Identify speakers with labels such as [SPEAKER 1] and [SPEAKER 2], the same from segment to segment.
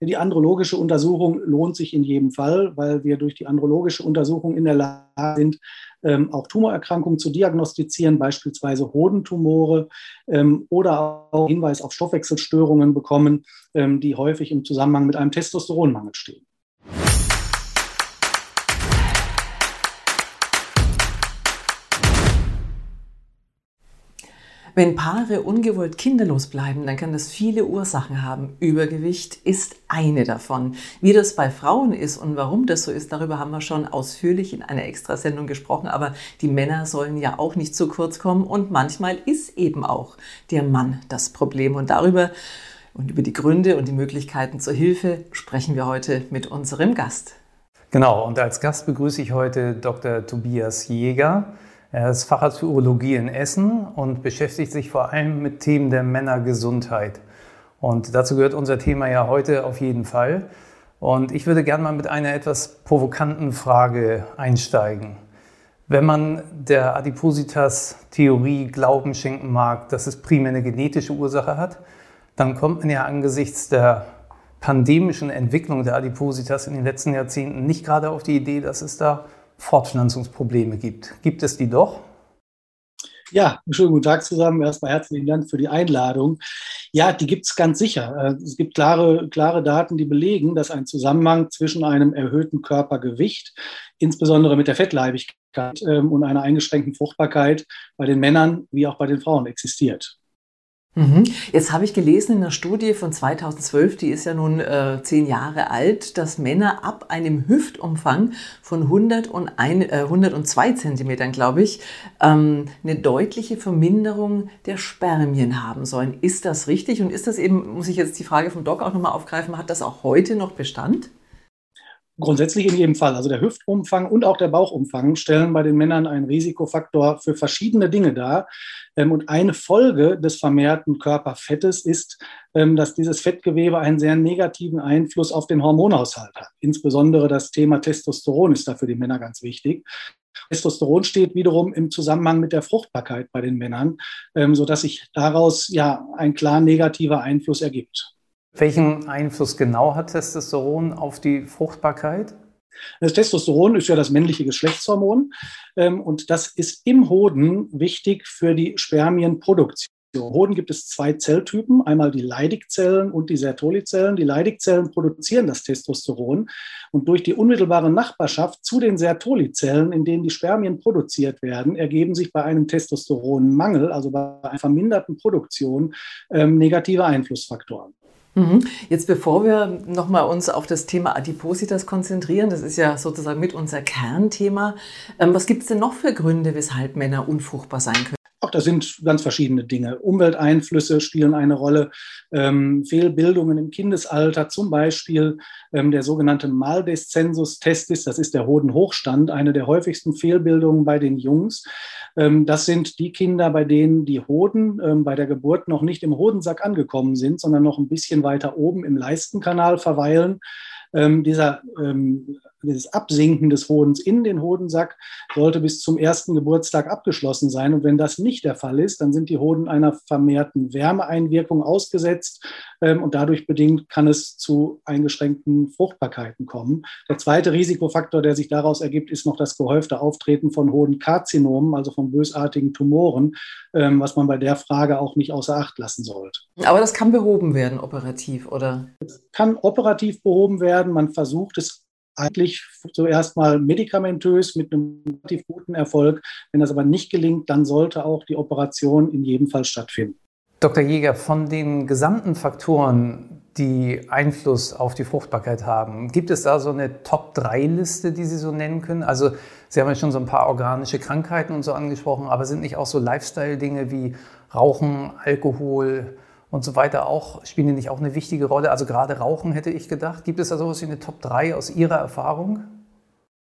[SPEAKER 1] Die andrologische Untersuchung lohnt sich in jedem Fall, weil wir durch die andrologische Untersuchung in der Lage sind, ähm, auch Tumorerkrankungen zu diagnostizieren, beispielsweise Hodentumore ähm, oder auch Hinweis auf Stoffwechselstörungen bekommen, ähm, die häufig im Zusammenhang mit einem Testosteronmangel stehen.
[SPEAKER 2] Wenn Paare ungewollt kinderlos bleiben, dann kann das viele Ursachen haben. Übergewicht ist eine davon. Wie das bei Frauen ist und warum das so ist, darüber haben wir schon ausführlich in einer Extrasendung gesprochen. Aber die Männer sollen ja auch nicht zu kurz kommen und manchmal ist eben auch der Mann das Problem. Und darüber und über die Gründe und die Möglichkeiten zur Hilfe sprechen wir heute mit unserem Gast.
[SPEAKER 3] Genau, und als Gast begrüße ich heute Dr. Tobias Jäger. Er ist Facharzt für Urologie in Essen und beschäftigt sich vor allem mit Themen der Männergesundheit. Und dazu gehört unser Thema ja heute auf jeden Fall. Und ich würde gerne mal mit einer etwas provokanten Frage einsteigen. Wenn man der Adipositas-Theorie Glauben schenken mag, dass es primär eine genetische Ursache hat, dann kommt man ja angesichts der pandemischen Entwicklung der Adipositas in den letzten Jahrzehnten nicht gerade auf die Idee, dass es da Fortpflanzungsprobleme gibt. Gibt es die doch?
[SPEAKER 1] Ja, schönen guten Tag zusammen. Erstmal herzlichen Dank für die Einladung. Ja, die gibt es ganz sicher. Äh, es gibt klare, klare Daten, die belegen, dass ein Zusammenhang zwischen einem erhöhten Körpergewicht, insbesondere mit der Fettleibigkeit ähm, und einer eingeschränkten Fruchtbarkeit bei den Männern wie auch bei den Frauen existiert.
[SPEAKER 2] Mhm. Jetzt habe ich gelesen in einer Studie von 2012, die ist ja nun äh, zehn Jahre alt, dass Männer ab einem Hüftumfang von 101, äh, 102 Zentimetern, glaube ich, ähm, eine deutliche Verminderung der Spermien haben sollen. Ist das richtig? Und ist das eben, muss ich jetzt die Frage vom Doc auch nochmal aufgreifen, hat das auch heute noch Bestand?
[SPEAKER 1] Grundsätzlich in jedem Fall. Also der Hüftumfang und auch der Bauchumfang stellen bei den Männern einen Risikofaktor für verschiedene Dinge dar. Ähm, und eine Folge des vermehrten Körperfettes ist, ähm, dass dieses Fettgewebe einen sehr negativen Einfluss auf den Hormonhaushalt hat. Insbesondere das Thema Testosteron ist da für die Männer ganz wichtig. Testosteron steht wiederum im Zusammenhang mit der Fruchtbarkeit bei den Männern, ähm, sodass sich daraus ja ein klar negativer Einfluss ergibt.
[SPEAKER 3] Welchen Einfluss genau hat Testosteron auf die Fruchtbarkeit?
[SPEAKER 1] Das Testosteron ist ja das männliche Geschlechtshormon ähm, und das ist im Hoden wichtig für die Spermienproduktion. Im Hoden gibt es zwei Zelltypen, einmal die Leidigzellen und die Sertolizellen. Die Leidigzellen produzieren das Testosteron und durch die unmittelbare Nachbarschaft zu den Sertolizellen, in denen die Spermien produziert werden, ergeben sich bei einem Testosteronmangel, also bei einer verminderten Produktion, ähm, negative Einflussfaktoren.
[SPEAKER 2] Mhm. Jetzt bevor wir nochmal uns auf das Thema Adipositas konzentrieren, das ist ja sozusagen mit unser Kernthema, ähm, was gibt es denn noch für Gründe, weshalb Männer unfruchtbar sein können?
[SPEAKER 1] Auch das sind ganz verschiedene Dinge. Umwelteinflüsse spielen eine Rolle, ähm, Fehlbildungen im Kindesalter, zum Beispiel ähm, der sogenannte Maldescensus testis, das ist der Hodenhochstand, eine der häufigsten Fehlbildungen bei den Jungs. Ähm, das sind die Kinder, bei denen die Hoden ähm, bei der Geburt noch nicht im Hodensack angekommen sind, sondern noch ein bisschen weiter oben im Leistenkanal verweilen. Ähm, dieser ähm, dieses Absinken des Hodens in den Hodensack sollte bis zum ersten Geburtstag abgeschlossen sein. Und wenn das nicht der Fall ist, dann sind die Hoden einer vermehrten Wärmeeinwirkung ausgesetzt ähm, und dadurch bedingt kann es zu eingeschränkten Fruchtbarkeiten kommen. Der zweite Risikofaktor, der sich daraus ergibt, ist noch das gehäufte Auftreten von Hodenkarzinomen, also von bösartigen Tumoren, ähm, was man bei der Frage auch nicht außer Acht lassen sollte.
[SPEAKER 2] Aber das kann behoben werden operativ, oder?
[SPEAKER 1] Es kann operativ behoben werden. Man versucht es eigentlich zuerst mal medikamentös mit einem relativ guten Erfolg. Wenn das aber nicht gelingt, dann sollte auch die Operation in jedem Fall stattfinden.
[SPEAKER 3] Dr. Jäger, von den gesamten Faktoren, die Einfluss auf die Fruchtbarkeit haben, gibt es da so eine Top-3-Liste, die Sie so nennen können? Also Sie haben ja schon so ein paar organische Krankheiten und so angesprochen, aber sind nicht auch so Lifestyle-Dinge wie Rauchen, Alkohol, und so weiter auch, spielen die nicht auch eine wichtige Rolle? Also gerade Rauchen hätte ich gedacht. Gibt es da sowas wie eine Top 3 aus Ihrer Erfahrung?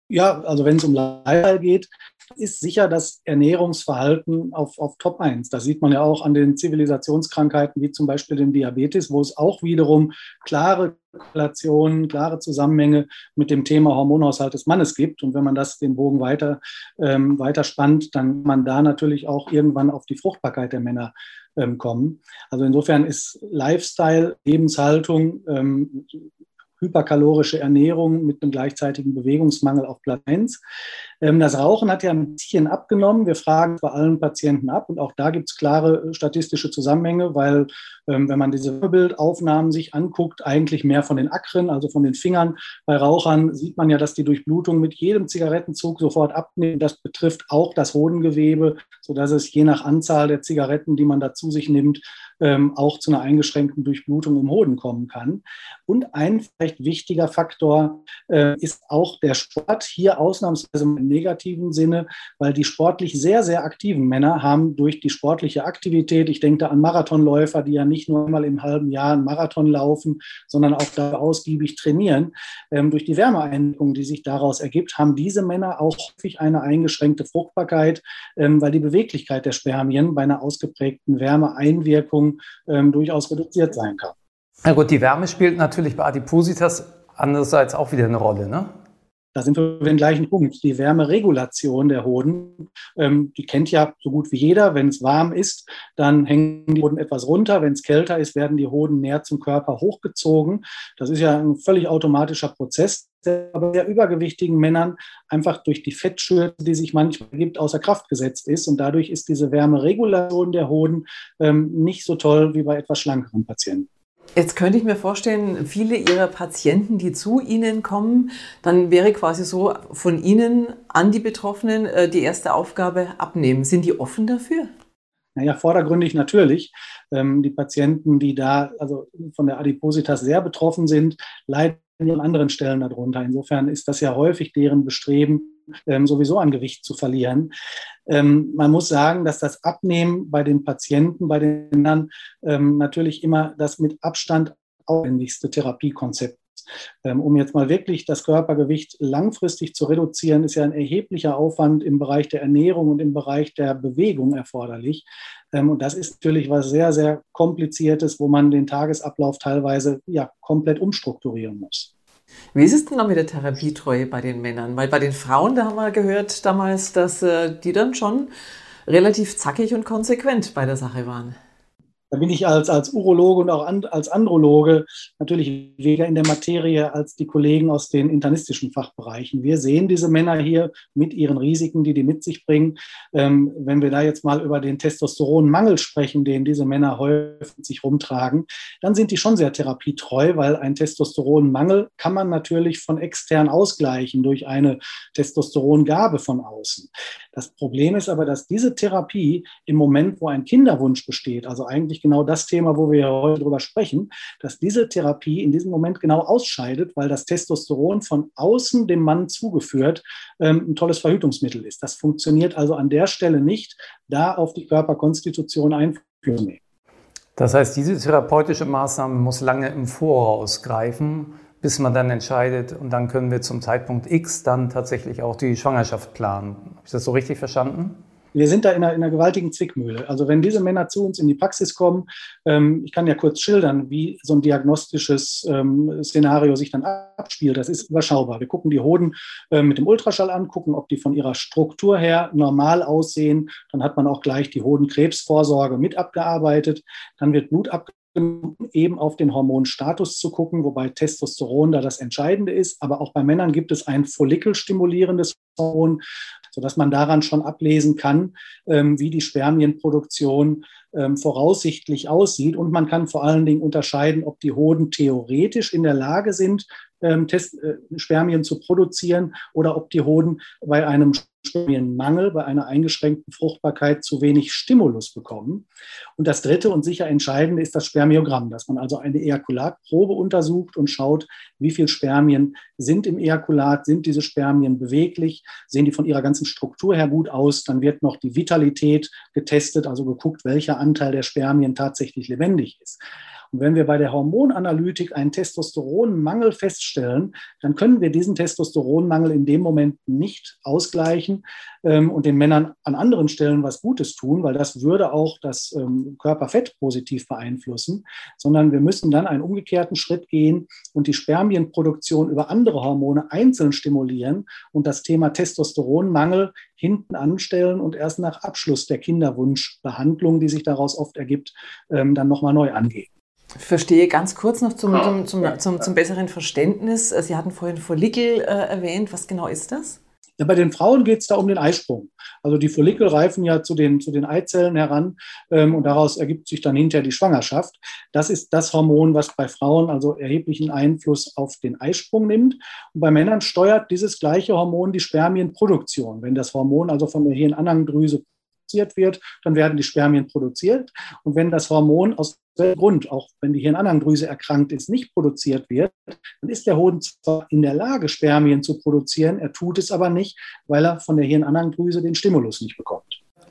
[SPEAKER 1] Ja, also wenn es um Lifestyle geht, ist sicher das Ernährungsverhalten auf, auf Top 1. Das sieht man ja auch an den Zivilisationskrankheiten wie zum Beispiel dem Diabetes, wo es auch wiederum klare Korrelationen, klare Zusammenhänge mit dem Thema Hormonhaushalt des Mannes gibt. Und wenn man das den Bogen weiter, ähm, weiter spannt, dann man da natürlich auch irgendwann auf die Fruchtbarkeit der Männer ähm, kommen. Also insofern ist Lifestyle, Lebenshaltung, ähm, hyperkalorische Ernährung mit einem gleichzeitigen Bewegungsmangel auf Platz 1. Ähm, das Rauchen hat ja ein bisschen abgenommen. Wir fragen bei allen Patienten ab und auch da gibt es klare statistische Zusammenhänge, weil ähm, wenn man diese Bildaufnahmen sich anguckt, eigentlich mehr von den Akren, also von den Fingern. Bei Rauchern sieht man ja, dass die Durchblutung mit jedem Zigarettenzug sofort abnimmt. Das betrifft auch das Hodengewebe, sodass es je nach Anzahl der Zigaretten, die man da zu sich nimmt, ähm, auch zu einer eingeschränkten Durchblutung im Hoden kommen kann. Und ein vielleicht wichtiger Faktor äh, ist auch der Sport, hier ausnahmsweise negativen Sinne, weil die sportlich sehr, sehr aktiven Männer haben durch die sportliche Aktivität, ich denke da an Marathonläufer, die ja nicht nur einmal im halben Jahr einen Marathon laufen, sondern auch da ausgiebig trainieren, ähm, durch die Wärmeeinwirkung, die sich daraus ergibt, haben diese Männer auch häufig eine eingeschränkte Fruchtbarkeit, ähm, weil die Beweglichkeit der Spermien bei einer ausgeprägten Wärmeeinwirkung ähm, durchaus reduziert sein kann.
[SPEAKER 3] Na gut, die Wärme spielt natürlich bei Adipositas andererseits auch wieder eine Rolle, ne?
[SPEAKER 1] Da sind wir den gleichen Punkt. Die Wärmeregulation der Hoden, ähm, die kennt ja so gut wie jeder. Wenn es warm ist, dann hängen die Hoden etwas runter. Wenn es kälter ist, werden die Hoden näher zum Körper hochgezogen. Das ist ja ein völlig automatischer Prozess, der bei sehr übergewichtigen Männern einfach durch die Fettschürze, die sich manchmal gibt, außer Kraft gesetzt ist. Und dadurch ist diese Wärmeregulation der Hoden ähm, nicht so toll wie bei etwas schlankeren Patienten.
[SPEAKER 2] Jetzt könnte ich mir vorstellen, viele Ihrer Patienten, die zu Ihnen kommen, dann wäre quasi so von Ihnen an die Betroffenen äh, die erste Aufgabe abnehmen. Sind die offen dafür?
[SPEAKER 1] Naja, vordergründig natürlich. Ähm, die Patienten, die da also von der Adipositas sehr betroffen sind, leiden an anderen Stellen darunter. Insofern ist das ja häufig deren Bestreben, ähm, sowieso an Gewicht zu verlieren. Ähm, man muss sagen, dass das Abnehmen bei den Patienten, bei den Männern ähm, natürlich immer das mit Abstand aufwendigste Therapiekonzept um jetzt mal wirklich das Körpergewicht langfristig zu reduzieren, ist ja ein erheblicher Aufwand im Bereich der Ernährung und im Bereich der Bewegung erforderlich. Ähm, und das ist natürlich was sehr, sehr kompliziertes, wo man den Tagesablauf teilweise ja komplett umstrukturieren muss.
[SPEAKER 2] Wie ist es denn noch mit der Therapietreue bei den Männern? Weil bei den Frauen, da haben wir gehört damals, dass äh, die dann schon relativ zackig und konsequent bei der Sache waren.
[SPEAKER 1] Da bin ich als, als Urologe und auch an, als Androloge natürlich weniger in der Materie als die Kollegen aus den internistischen Fachbereichen. Wir sehen diese Männer hier mit ihren Risiken, die die mit sich bringen. Ähm, wenn wir da jetzt mal über den Testosteronmangel sprechen, den diese Männer häufig sich rumtragen, dann sind die schon sehr therapietreu, weil ein Testosteronmangel kann man natürlich von extern ausgleichen durch eine Testosterongabe von außen. Das Problem ist aber, dass diese Therapie im Moment, wo ein Kinderwunsch besteht, also eigentlich genau das Thema, wo wir heute drüber sprechen, dass diese Therapie in diesem Moment genau ausscheidet, weil das Testosteron von außen dem Mann zugeführt ähm, ein tolles Verhütungsmittel ist. Das funktioniert also an der Stelle nicht, da auf die Körperkonstitution einführen.
[SPEAKER 3] Das heißt, diese therapeutische Maßnahme muss lange im Voraus greifen bis man dann entscheidet und dann können wir zum Zeitpunkt X dann tatsächlich auch die Schwangerschaft planen. Habe ich das so richtig verstanden?
[SPEAKER 1] wir sind da in einer, in einer, gewaltigen Zwickmühle. Also wenn diese Männer zu uns in die Praxis kommen, ähm, ich kann ja kurz schildern, wie so ein diagnostisches ähm, Szenario sich dann abspielt. Das ist überschaubar. Wir gucken die Hoden äh, mit dem Ultraschall an, gucken, ob die von ihrer Struktur her normal aussehen. Dann hat man auch gleich die Hodenkrebsvorsorge mit abgearbeitet. Dann wird Blut abgearbeitet eben auf den Hormonstatus zu gucken, wobei Testosteron da das Entscheidende ist. Aber auch bei Männern gibt es ein follikelstimulierendes Hormon, sodass man daran schon ablesen kann, ähm, wie die Spermienproduktion ähm, voraussichtlich aussieht. Und man kann vor allen Dingen unterscheiden, ob die Hoden theoretisch in der Lage sind, ähm, Test, äh, Spermien zu produzieren oder ob die Hoden bei einem Spermienmangel, bei einer eingeschränkten Fruchtbarkeit zu wenig Stimulus bekommen. Und das dritte und sicher entscheidende ist das Spermiogramm, dass man also eine Ejakulatprobe untersucht und schaut, wie viele Spermien sind im Ejakulat, sind diese Spermien beweglich, sehen die von ihrer ganzen Struktur her gut aus. Dann wird noch die Vitalität getestet, also geguckt, welcher Anteil der Spermien tatsächlich lebendig ist. Und wenn wir bei der Hormonanalytik einen Testosteronmangel feststellen, dann können wir diesen Testosteronmangel in dem Moment nicht ausgleichen ähm, und den Männern an anderen Stellen was Gutes tun, weil das würde auch das ähm, Körperfett positiv beeinflussen, sondern wir müssen dann einen umgekehrten Schritt gehen und die Spermienproduktion über andere Hormone einzeln stimulieren und das Thema Testosteronmangel hinten anstellen und erst nach Abschluss der Kinderwunschbehandlung, die sich daraus oft ergibt, ähm, dann nochmal neu angehen.
[SPEAKER 2] Verstehe ganz kurz noch zum, zum, zum, zum, zum besseren Verständnis. Sie hatten vorhin Follikel äh, erwähnt. Was genau ist das?
[SPEAKER 1] Ja, bei den Frauen geht es da um den Eisprung. Also die Follikel reifen ja zu den, zu den Eizellen heran ähm, und daraus ergibt sich dann hinterher die Schwangerschaft. Das ist das Hormon, was bei Frauen also erheblichen Einfluss auf den Eisprung nimmt. Und bei Männern steuert dieses gleiche Hormon die Spermienproduktion. Wenn das Hormon also von der Hirnanhangdrüse produziert wird, dann werden die Spermien produziert. Und wenn das Hormon aus welchem Grund, auch wenn die Hirnanhangdrüse erkrankt ist, nicht produziert wird, dann ist der Hoden zwar in der Lage, Spermien zu produzieren, er tut es aber nicht, weil er von der Hirnanhangdrüse den Stimulus nicht bekommt.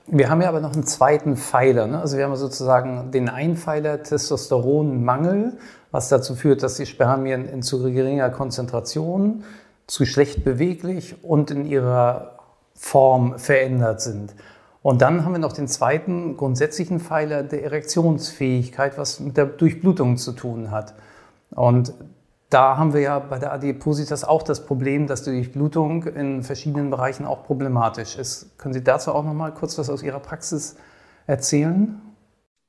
[SPEAKER 3] Wir haben ja aber noch einen zweiten Pfeiler. Ne? Also wir haben sozusagen den Einpfeiler Testosteronmangel, was dazu führt, dass die Spermien in zu geringer Konzentration, zu schlecht beweglich und in ihrer Form verändert sind. Und dann haben wir noch den zweiten grundsätzlichen Pfeiler der Erektionsfähigkeit, was mit der Durchblutung zu tun hat. Und da haben wir ja bei der Adipositas auch das Problem, dass die Durchblutung in verschiedenen Bereichen auch problematisch ist. Können Sie dazu auch noch mal kurz was aus Ihrer Praxis erzählen?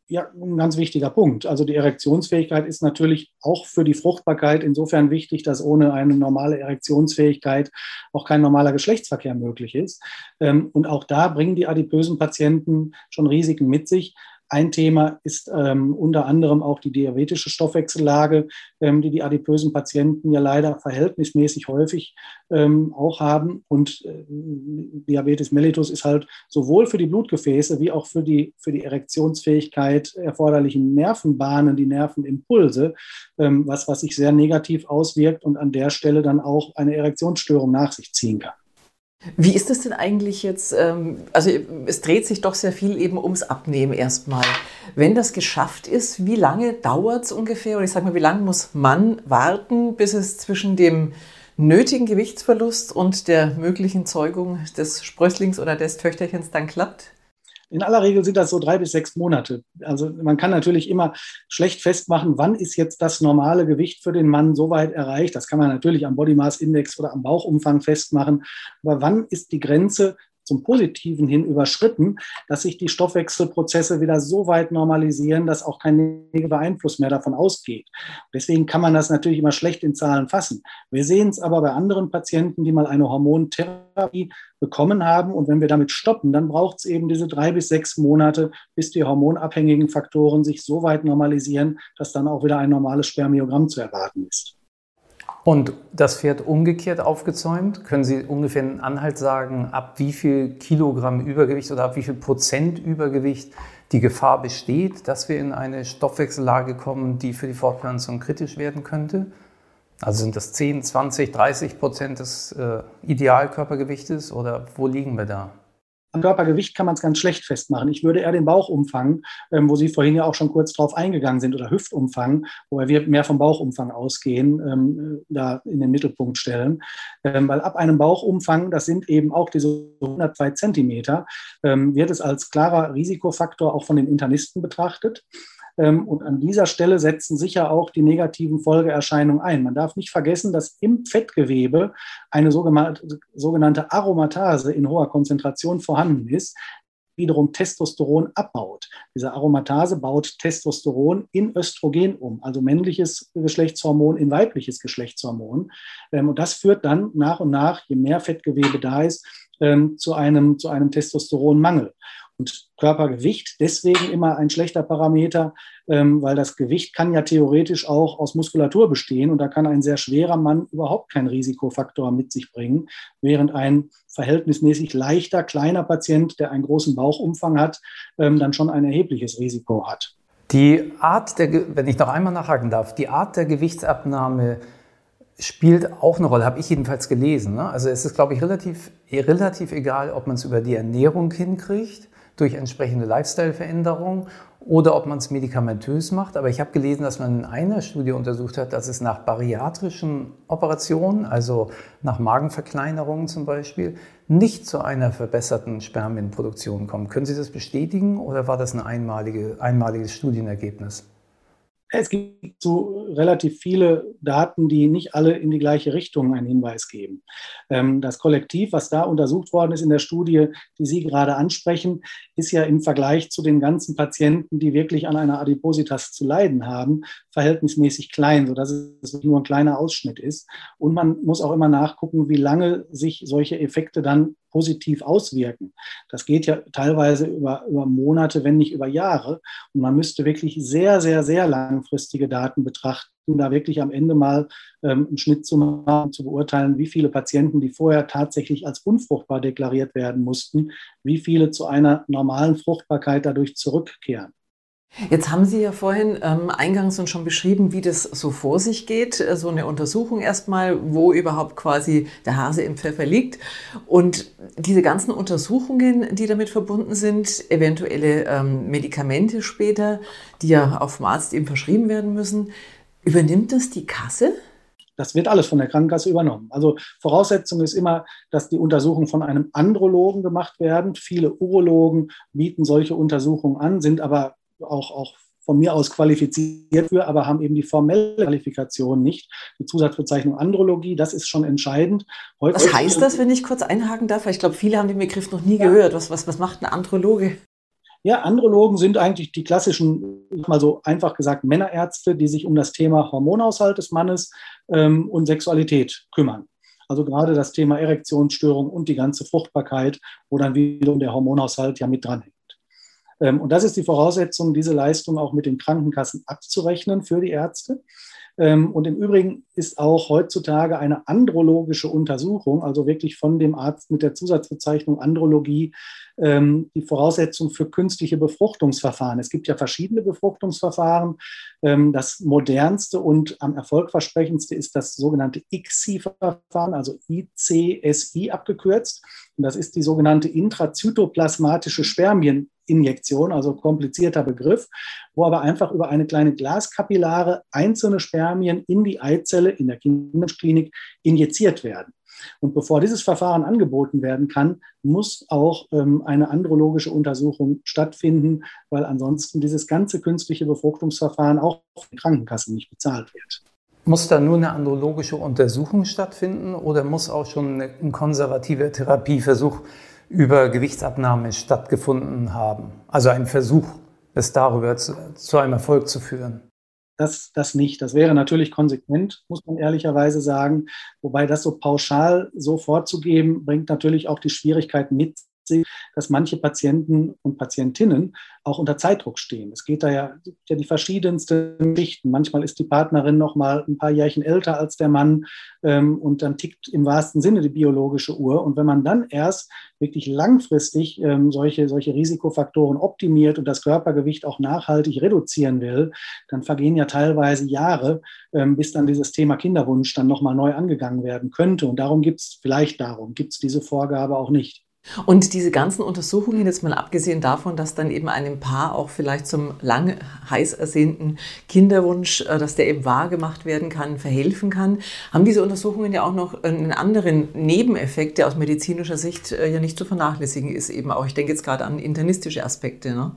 [SPEAKER 1] Ja, ein ganz wichtiger Punkt. Also die Erektionsfähigkeit ist natürlich auch für die Fruchtbarkeit insofern wichtig, dass ohne eine normale Erektionsfähigkeit auch kein normaler Geschlechtsverkehr möglich ist. Ähm, und auch da bringen die adipösen Patienten schon Risiken mit sich. Ein Thema ist ähm, unter anderem auch die diabetische Stoffwechsellage, ähm, die die adipösen Patienten ja leider verhältnismäßig häufig ähm, auch haben. Und äh, Diabetes mellitus ist halt sowohl für die Blutgefäße wie auch für die, für die Erektionsfähigkeit erforderlichen Nervenbahnen, die Nervenimpulse, ähm, was, was sich sehr negativ auswirkt und an der Stelle dann auch eine Erektionsstörung nach sich ziehen kann.
[SPEAKER 2] Wie ist das denn eigentlich jetzt? Ähm, also es dreht sich doch sehr viel eben ums Abnehmen erstmal. Wenn das geschafft ist, wie lange dauert es ungefähr? Oder ich sage mal, wie lange muss man warten, bis es zwischen dem nötigen Gewichtsverlust und der möglichen Zeugung des Sprösslings oder des Töchterchens dann klappt?
[SPEAKER 1] In aller Regel sind das so drei bis sechs Monate. Also man kann natürlich immer schlecht festmachen, wann ist jetzt das normale Gewicht für den Mann so weit erreicht. Das kann man natürlich am Body Mass Index oder am Bauchumfang festmachen. Aber wann ist die Grenze, zum Positiven hin überschritten, dass sich die Stoffwechselprozesse wieder so weit normalisieren, dass auch kein negativer Einfluss mehr davon ausgeht. Deswegen kann man das natürlich immer schlecht in Zahlen fassen. Wir sehen es aber bei anderen Patienten, die mal eine Hormontherapie bekommen haben. Und wenn wir damit stoppen, dann braucht es eben diese drei bis sechs Monate, bis die hormonabhängigen Faktoren sich so weit normalisieren, dass dann auch wieder ein normales Spermiogramm zu erwarten ist.
[SPEAKER 3] Und das Pferd umgekehrt aufgezäumt, können Sie ungefähr einen Anhalt sagen, ab wie viel Kilogramm Übergewicht oder ab wie viel Prozent Übergewicht die Gefahr besteht, dass wir in eine Stoffwechsellage kommen, die für die Fortpflanzung kritisch werden könnte? Also sind das 10, 20, 30 Prozent des äh, Idealkörpergewichtes oder wo liegen wir da?
[SPEAKER 1] Am Körpergewicht kann man es ganz schlecht festmachen. Ich würde eher den Bauchumfang, ähm, wo Sie vorhin ja auch schon kurz drauf eingegangen sind, oder Hüftumfang, wo wir mehr vom Bauchumfang ausgehen, ähm, da in den Mittelpunkt stellen. Ähm, weil ab einem Bauchumfang, das sind eben auch diese 102 Zentimeter, ähm, wird es als klarer Risikofaktor auch von den Internisten betrachtet. Ähm, und an dieser Stelle setzen sicher auch die negativen Folgeerscheinungen ein. Man darf nicht vergessen, dass im Fettgewebe eine sogenannte Aromatase in hoher Konzentration vorhanden ist, wiederum Testosteron abbaut. Diese Aromatase baut Testosteron in Östrogen um, also männliches Geschlechtshormon in weibliches Geschlechtshormon. Ähm, und das führt dann nach und nach, je mehr Fettgewebe da ist, ähm, zu einem, zu einem Testosteronmangel. Und Körpergewicht deswegen immer ein schlechter Parameter, ähm, weil das Gewicht kann ja theoretisch auch aus Muskulatur bestehen und da kann ein sehr schwerer Mann überhaupt keinen Risikofaktor mit sich bringen, während ein verhältnismäßig leichter, kleiner Patient, der einen großen Bauchumfang hat, ähm, dann schon ein erhebliches Risiko hat.
[SPEAKER 3] Die Art der, wenn ich noch einmal nachhaken darf, die Art der Gewichtsabnahme spielt auch eine Rolle, habe ich jedenfalls gelesen. Ne? Also es ist, glaube ich, relativ, relativ egal, ob man es über die Ernährung hinkriegt durch entsprechende Lifestyle-Veränderungen oder ob man es medikamentös macht. Aber ich habe gelesen, dass man in einer Studie untersucht hat, dass es nach bariatrischen Operationen, also nach Magenverkleinerungen zum Beispiel, nicht zu einer verbesserten Spermienproduktion kommt. Können Sie das bestätigen oder war das ein einmalige, einmaliges Studienergebnis?
[SPEAKER 1] Es gibt so relativ viele Daten, die nicht alle in die gleiche Richtung einen Hinweis geben. Ähm, das Kollektiv, was da untersucht worden ist in der Studie, die Sie gerade ansprechen, ist ja im Vergleich zu den ganzen Patienten, die wirklich an einer Adipositas zu leiden haben, verhältnismäßig klein, sodass es nur ein kleiner Ausschnitt ist. Und man muss auch immer nachgucken, wie lange sich solche Effekte dann positiv auswirken. Das geht ja teilweise über, über Monate, wenn nicht über Jahre. Und man müsste wirklich sehr, sehr, sehr langfristige Daten betrachten, da wirklich am Ende mal ähm, einen Schnitt zu machen, zu beurteilen, wie viele Patienten, die vorher tatsächlich als unfruchtbar deklariert werden mussten, wie viele zu einer normalen Fruchtbarkeit dadurch zurückkehren.
[SPEAKER 2] Jetzt haben Sie ja vorhin ähm, eingangs schon beschrieben, wie das so vor sich geht. Äh, so eine Untersuchung erstmal, wo überhaupt quasi der Hase im Pfeffer liegt. Und diese ganzen Untersuchungen, die damit verbunden sind, eventuelle ähm, Medikamente später, die ja auf dem Arzt eben verschrieben werden müssen, übernimmt das die Kasse?
[SPEAKER 1] Das wird alles von der Krankenkasse übernommen. Also Voraussetzung ist immer, dass die Untersuchungen von einem Andrologen gemacht werden. Viele Urologen bieten solche Untersuchungen an, sind aber auch, auch von mir aus qualifiziert für, aber haben eben die formelle Qualifikation nicht. Die Zusatzbezeichnung Andrologie, das ist schon entscheidend.
[SPEAKER 2] Heute was heißt das, wenn ich kurz einhaken darf? Ich glaube, viele haben den Begriff noch nie ja. gehört. Was, was, was macht ein Androloge?
[SPEAKER 1] Ja, Andrologen sind eigentlich die klassischen, mal so einfach gesagt, Männerärzte, die sich um das Thema Hormonhaushalt des Mannes ähm, und Sexualität kümmern. Also gerade das Thema Erektionsstörung und die ganze Fruchtbarkeit, wo dann wiederum der Hormonhaushalt ja mit dranhängt. Ähm, und das ist die Voraussetzung, diese Leistung auch mit den Krankenkassen abzurechnen für die Ärzte. Ähm, und im Übrigen ist auch heutzutage eine andrologische Untersuchung, also wirklich von dem Arzt mit der Zusatzbezeichnung Andrologie, ähm, die Voraussetzung für künstliche Befruchtungsverfahren. Es gibt ja verschiedene Befruchtungsverfahren. Das modernste und am erfolgversprechendste ist das sogenannte ICSI-Verfahren, also ICSI abgekürzt. Und das ist die sogenannte intrazytoplasmatische Spermien Injektion, also komplizierter Begriff, wo aber einfach über eine kleine Glaskapillare einzelne Spermien in die Eizelle in der Kinderklinik injiziert werden. Und bevor dieses Verfahren angeboten werden kann, muss auch ähm, eine andrologische Untersuchung stattfinden, weil ansonsten dieses ganze künstliche Befruchtungsverfahren auch von Krankenkassen nicht bezahlt wird.
[SPEAKER 3] Muss da nur eine andrologische Untersuchung stattfinden oder muss auch schon ein konservativer Therapieversuch über Gewichtsabnahme stattgefunden haben. Also ein Versuch, es darüber zu, zu einem Erfolg zu führen.
[SPEAKER 1] Das, das nicht. Das wäre natürlich konsequent, muss man ehrlicherweise sagen. Wobei das so pauschal so vorzugeben, bringt natürlich auch die Schwierigkeit mit dass manche Patienten und Patientinnen auch unter Zeitdruck stehen. Es geht da ja, ja die verschiedensten Geschichten. Manchmal ist die Partnerin noch mal ein paar Jährchen älter als der Mann ähm, und dann tickt im wahrsten Sinne die biologische Uhr. Und wenn man dann erst wirklich langfristig ähm, solche, solche Risikofaktoren optimiert und das Körpergewicht auch nachhaltig reduzieren will, dann vergehen ja teilweise Jahre, ähm, bis dann dieses Thema Kinderwunsch dann nochmal neu angegangen werden könnte. Und darum gibt es, vielleicht darum, gibt es diese Vorgabe auch nicht.
[SPEAKER 2] Und diese ganzen Untersuchungen, jetzt mal abgesehen davon, dass dann eben einem Paar auch vielleicht zum lang heiß ersehnten Kinderwunsch, äh, dass der eben wahr gemacht werden kann, verhelfen kann, haben diese Untersuchungen ja auch noch einen anderen Nebeneffekt, der aus medizinischer Sicht äh, ja nicht zu vernachlässigen ist, eben auch. Ich denke jetzt gerade an internistische Aspekte. Ne?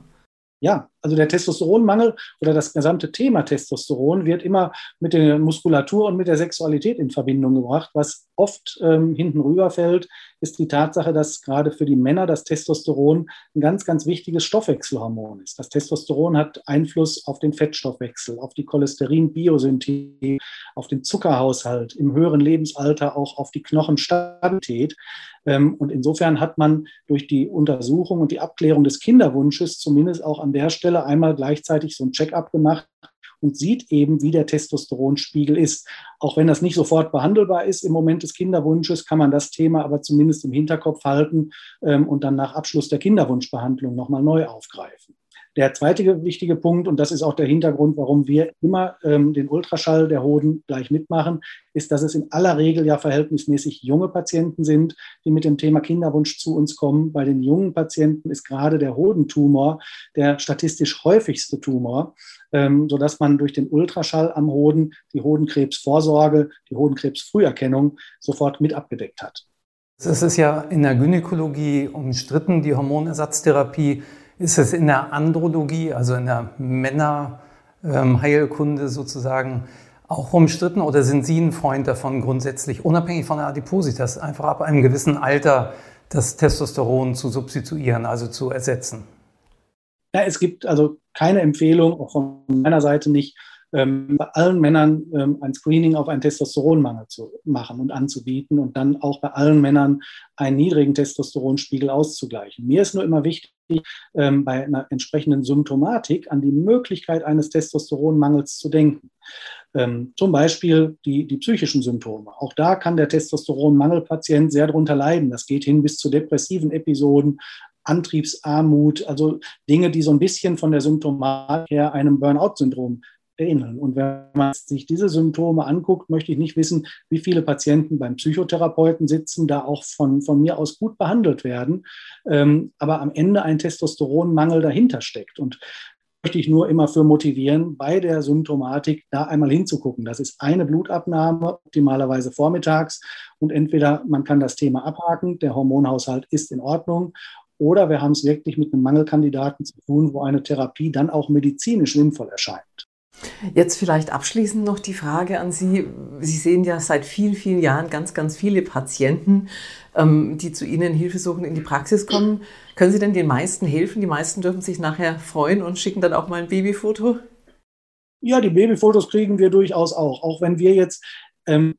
[SPEAKER 1] Ja, also der Testosteronmangel oder das gesamte Thema Testosteron wird immer mit der Muskulatur und mit der Sexualität in Verbindung gebracht. Was oft ähm, hinten rüberfällt, ist die Tatsache, dass gerade für die Männer das Testosteron ein ganz, ganz wichtiges Stoffwechselhormon ist. Das Testosteron hat Einfluss auf den Fettstoffwechsel, auf die Cholesterin-Biosynthese, auf den Zuckerhaushalt, im höheren Lebensalter auch auf die Knochenstabilität. Ähm, und insofern hat man durch die Untersuchung und die Abklärung des Kinderwunsches zumindest auch an der Stelle einmal gleichzeitig so ein Check-up gemacht und sieht eben, wie der Testosteronspiegel ist. Auch wenn das nicht sofort behandelbar ist im Moment des Kinderwunsches, kann man das Thema aber zumindest im Hinterkopf halten ähm, und dann nach Abschluss der Kinderwunschbehandlung nochmal neu aufgreifen. Der zweite wichtige Punkt, und das ist auch der Hintergrund, warum wir immer ähm, den Ultraschall der Hoden gleich mitmachen, ist, dass es in aller Regel ja verhältnismäßig junge Patienten sind, die mit dem Thema Kinderwunsch zu uns kommen. Bei den jungen Patienten ist gerade der Hodentumor der statistisch häufigste Tumor, ähm, sodass man durch den Ultraschall am Hoden die Hodenkrebsvorsorge, die Hodenkrebsfrüherkennung sofort mit abgedeckt hat.
[SPEAKER 3] Es ist ja in der Gynäkologie umstritten, die Hormonersatztherapie. Ist es in der Andrologie, also in der Männerheilkunde sozusagen, auch umstritten oder sind Sie ein Freund davon, grundsätzlich unabhängig von der Adipositas, einfach ab einem gewissen Alter das Testosteron zu substituieren, also zu ersetzen?
[SPEAKER 1] Ja, es gibt also keine Empfehlung, auch von meiner Seite nicht, ähm, bei allen Männern ähm, ein Screening auf einen Testosteronmangel zu machen und anzubieten und dann auch bei allen Männern einen niedrigen Testosteronspiegel auszugleichen. Mir ist nur immer wichtig, ähm, bei einer entsprechenden Symptomatik an die Möglichkeit eines Testosteronmangels zu denken. Ähm, zum Beispiel die, die psychischen Symptome. Auch da kann der Testosteronmangelpatient sehr darunter leiden. Das geht hin bis zu depressiven Episoden, Antriebsarmut, also Dinge, die so ein bisschen von der Symptomatik her einem Burnout-Syndrom ähneln. Und wenn man sich diese Symptome anguckt, möchte ich nicht wissen, wie viele Patienten beim Psychotherapeuten sitzen, da auch von, von mir aus gut behandelt werden, ähm, aber am Ende ein Testosteronmangel dahinter steckt. Und möchte ich nur immer für motivieren, bei der Symptomatik da einmal hinzugucken. Das ist eine Blutabnahme, optimalerweise vormittags. Und entweder man kann das Thema abhaken, der Hormonhaushalt ist in Ordnung, oder wir haben es wirklich mit einem Mangelkandidaten zu tun, wo eine Therapie dann auch medizinisch sinnvoll erscheint.
[SPEAKER 2] Jetzt vielleicht abschließend noch die Frage an Sie. Sie sehen ja seit vielen, vielen Jahren ganz, ganz viele Patienten, ähm, die zu Ihnen Hilfesuchend in die Praxis kommen. Können Sie denn den meisten helfen? Die meisten dürfen sich nachher freuen und schicken dann auch mal ein Babyfoto?
[SPEAKER 1] Ja, die Babyfotos kriegen wir durchaus auch. Auch wenn wir jetzt ähm,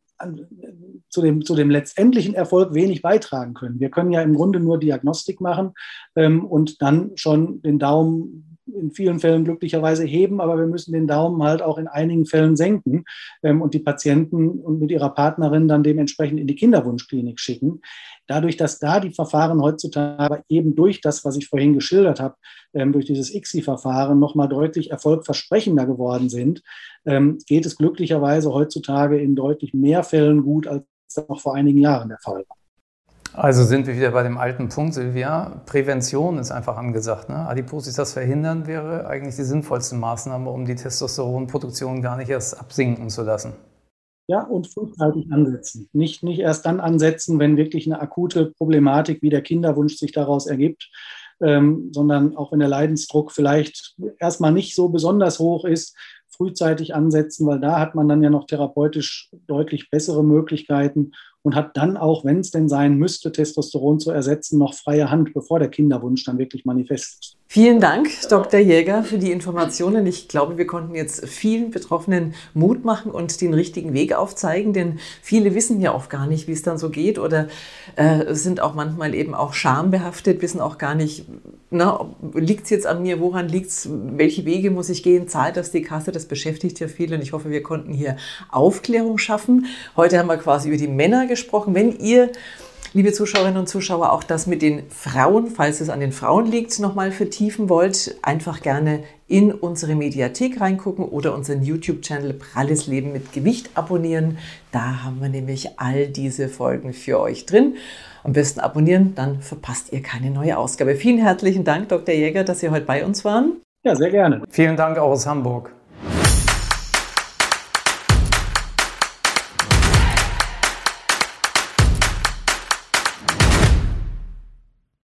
[SPEAKER 1] zu dem, zu dem letztendlichen Erfolg wenig beitragen können. Wir können ja im Grunde nur Diagnostik machen ähm, und dann schon den Daumen in vielen Fällen glücklicherweise heben, aber wir müssen den Daumen halt auch in einigen Fällen senken ähm, und die Patienten und mit ihrer Partnerin dann dementsprechend in die Kinderwunschklinik schicken. Dadurch, dass da die Verfahren heutzutage eben durch das, was ich vorhin geschildert habe, ähm, durch dieses ICSI-Verfahren nochmal deutlich erfolgversprechender geworden sind, ähm, geht es glücklicherweise heutzutage in deutlich mehr Fällen gut, als das noch vor einigen Jahren der Fall war.
[SPEAKER 3] Also sind wir wieder bei dem alten Punkt, Silvia. Prävention ist einfach angesagt. Ne? Adipositas verhindern wäre eigentlich die sinnvollste Maßnahme, um die Testosteronproduktion gar nicht erst absinken zu lassen.
[SPEAKER 1] Ja, und frühzeitig ansetzen. Nicht, nicht erst dann ansetzen, wenn wirklich eine akute Problematik wie der Kinderwunsch sich daraus ergibt, ähm, sondern auch wenn der Leidensdruck vielleicht erstmal nicht so besonders hoch ist, frühzeitig ansetzen, weil da hat man dann ja noch therapeutisch deutlich bessere Möglichkeiten und hat dann auch, wenn es denn sein müsste, Testosteron zu ersetzen, noch freie Hand, bevor der Kinderwunsch dann wirklich manifest ist.
[SPEAKER 2] Vielen Dank, Dr. Jäger, für die Informationen. Ich glaube, wir konnten jetzt vielen Betroffenen Mut machen und den richtigen Weg aufzeigen, denn viele wissen ja oft gar nicht, wie es dann so geht oder äh, sind auch manchmal eben auch schambehaftet, wissen auch gar nicht, liegt es jetzt an mir, woran liegt es, welche Wege muss ich gehen, zahlt das die Kasse, das beschäftigt ja viele und ich hoffe, wir konnten hier Aufklärung schaffen. Heute haben wir quasi über die Männer gesprochen. Wenn ihr liebe Zuschauerinnen und Zuschauer, auch das mit den Frauen, falls es an den Frauen liegt, nochmal vertiefen wollt, einfach gerne in unsere Mediathek reingucken oder unseren YouTube-Channel Pralles Leben mit Gewicht abonnieren. Da haben wir nämlich all diese Folgen für euch drin. Am besten abonnieren, dann verpasst ihr keine neue Ausgabe. Vielen herzlichen Dank, Dr. Jäger, dass Sie heute bei uns waren.
[SPEAKER 1] Ja, sehr gerne.
[SPEAKER 3] Vielen Dank auch aus Hamburg.